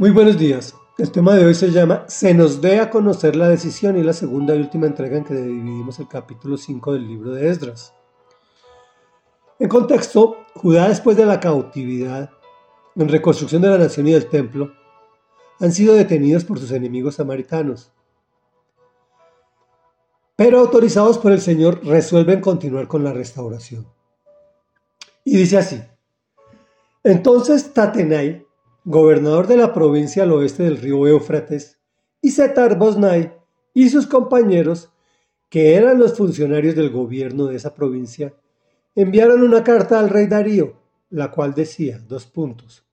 Muy buenos días. El tema de hoy se llama Se nos dé a conocer la decisión y la segunda y última entrega en que dividimos el capítulo 5 del libro de Esdras. En contexto, Judá después de la cautividad, en reconstrucción de la nación y del templo, han sido detenidos por sus enemigos samaritanos. Pero autorizados por el Señor resuelven continuar con la restauración. Y dice así, entonces Tatenai, gobernador de la provincia al oeste del río Éufrates, y Setar Bosnai y sus compañeros, que eran los funcionarios del gobierno de esa provincia, enviaron una carta al rey Darío, la cual decía, dos puntos,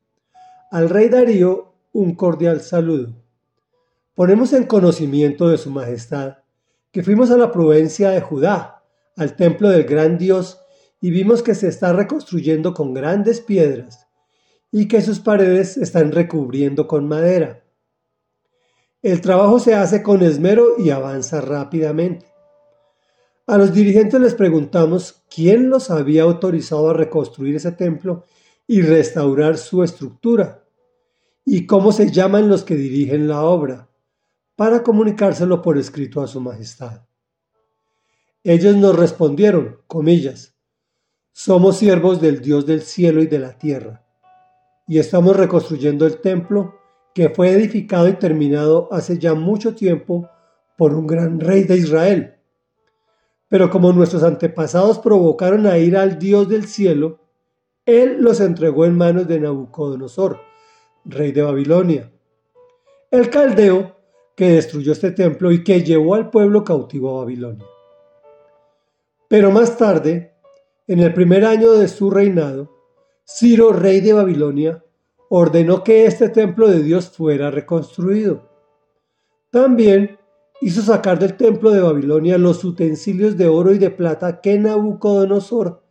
al rey Darío un cordial saludo. Ponemos en conocimiento de su majestad que fuimos a la provincia de Judá, al templo del gran Dios, y vimos que se está reconstruyendo con grandes piedras y que sus paredes están recubriendo con madera. El trabajo se hace con esmero y avanza rápidamente. A los dirigentes les preguntamos quién los había autorizado a reconstruir ese templo y restaurar su estructura, y cómo se llaman los que dirigen la obra, para comunicárselo por escrito a su majestad. Ellos nos respondieron, comillas, somos siervos del Dios del cielo y de la tierra y estamos reconstruyendo el templo que fue edificado y terminado hace ya mucho tiempo por un gran rey de Israel. Pero como nuestros antepasados provocaron a ir al Dios del cielo, él los entregó en manos de Nabucodonosor, rey de Babilonia. El caldeo que destruyó este templo y que llevó al pueblo cautivo a Babilonia. Pero más tarde, en el primer año de su reinado, Ciro, rey de Babilonia, ordenó que este templo de Dios fuera reconstruido. También hizo sacar del templo de Babilonia los utensilios de oro y de plata que Nabucodonosor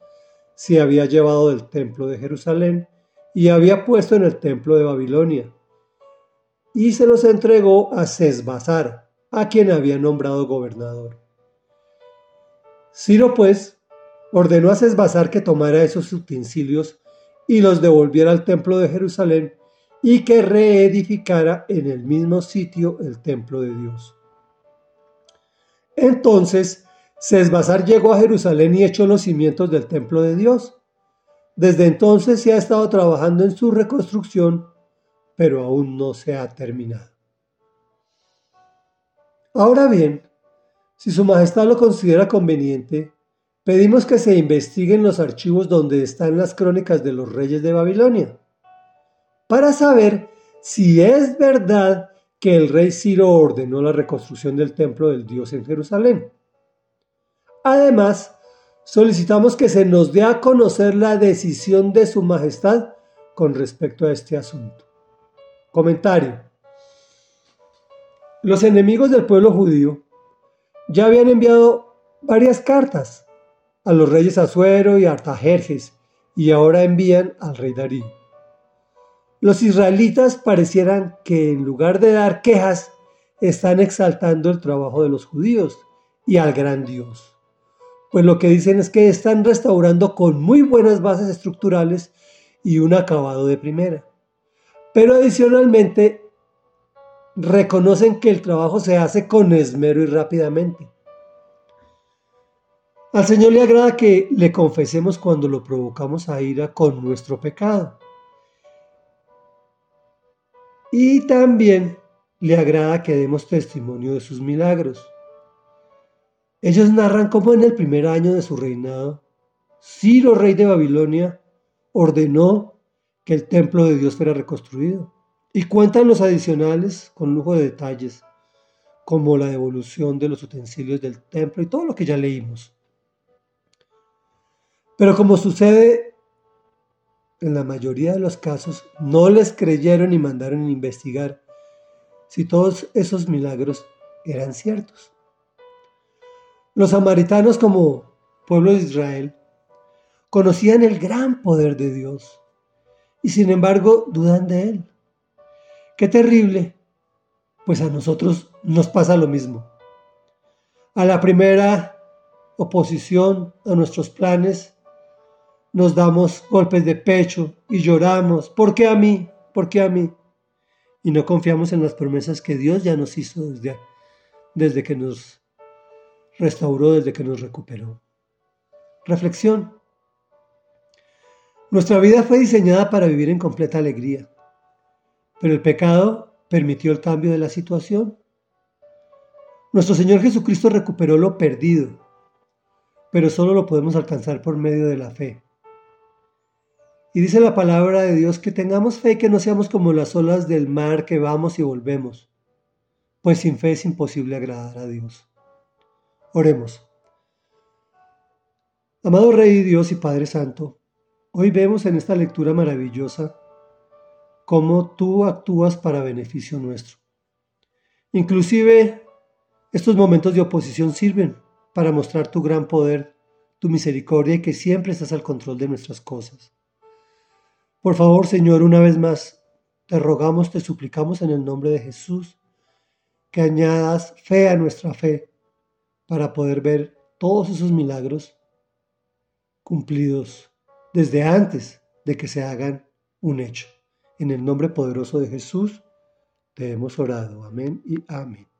se había llevado del templo de Jerusalén y había puesto en el templo de Babilonia. Y se los entregó a Sesbazar, a quien había nombrado gobernador. Ciro, pues, ordenó a Sesbazar que tomara esos utensilios y los devolviera al templo de Jerusalén y que reedificara en el mismo sitio el templo de Dios. Entonces, Sesbazar llegó a Jerusalén y echó los cimientos del templo de Dios. Desde entonces se ha estado trabajando en su reconstrucción, pero aún no se ha terminado. Ahora bien, si Su Majestad lo considera conveniente, Pedimos que se investiguen los archivos donde están las crónicas de los reyes de Babilonia, para saber si es verdad que el rey Ciro ordenó la reconstrucción del templo del Dios en Jerusalén. Además, solicitamos que se nos dé a conocer la decisión de su majestad con respecto a este asunto. Comentario. Los enemigos del pueblo judío ya habían enviado varias cartas a los reyes Azuero y Artajerjes, y ahora envían al rey Darío. Los israelitas parecieran que en lugar de dar quejas, están exaltando el trabajo de los judíos y al gran Dios. Pues lo que dicen es que están restaurando con muy buenas bases estructurales y un acabado de primera. Pero adicionalmente reconocen que el trabajo se hace con esmero y rápidamente. Al Señor le agrada que le confesemos cuando lo provocamos a ira con nuestro pecado. Y también le agrada que demos testimonio de sus milagros. Ellos narran cómo en el primer año de su reinado, Ciro, rey de Babilonia, ordenó que el templo de Dios fuera reconstruido. Y cuentan los adicionales con lujo de detalles, como la devolución de los utensilios del templo y todo lo que ya leímos. Pero como sucede en la mayoría de los casos, no les creyeron y mandaron a investigar si todos esos milagros eran ciertos. Los samaritanos como pueblo de Israel conocían el gran poder de Dios y sin embargo dudan de él. Qué terrible, pues a nosotros nos pasa lo mismo. A la primera oposición a nuestros planes, nos damos golpes de pecho y lloramos, ¿por qué a mí? ¿Por qué a mí? y no confiamos en las promesas que Dios ya nos hizo desde, desde que nos restauró, desde que nos recuperó. Reflexión. Nuestra vida fue diseñada para vivir en completa alegría, pero el pecado permitió el cambio de la situación. Nuestro Señor Jesucristo recuperó lo perdido, pero solo lo podemos alcanzar por medio de la fe. Y dice la palabra de Dios que tengamos fe y que no seamos como las olas del mar que vamos y volvemos, pues sin fe es imposible agradar a Dios. Oremos. Amado Rey Dios y Padre Santo, hoy vemos en esta lectura maravillosa cómo tú actúas para beneficio nuestro. Inclusive estos momentos de oposición sirven para mostrar tu gran poder, tu misericordia y que siempre estás al control de nuestras cosas. Por favor, Señor, una vez más, te rogamos, te suplicamos en el nombre de Jesús, que añadas fe a nuestra fe para poder ver todos esos milagros cumplidos desde antes de que se hagan un hecho. En el nombre poderoso de Jesús te hemos orado. Amén y amén.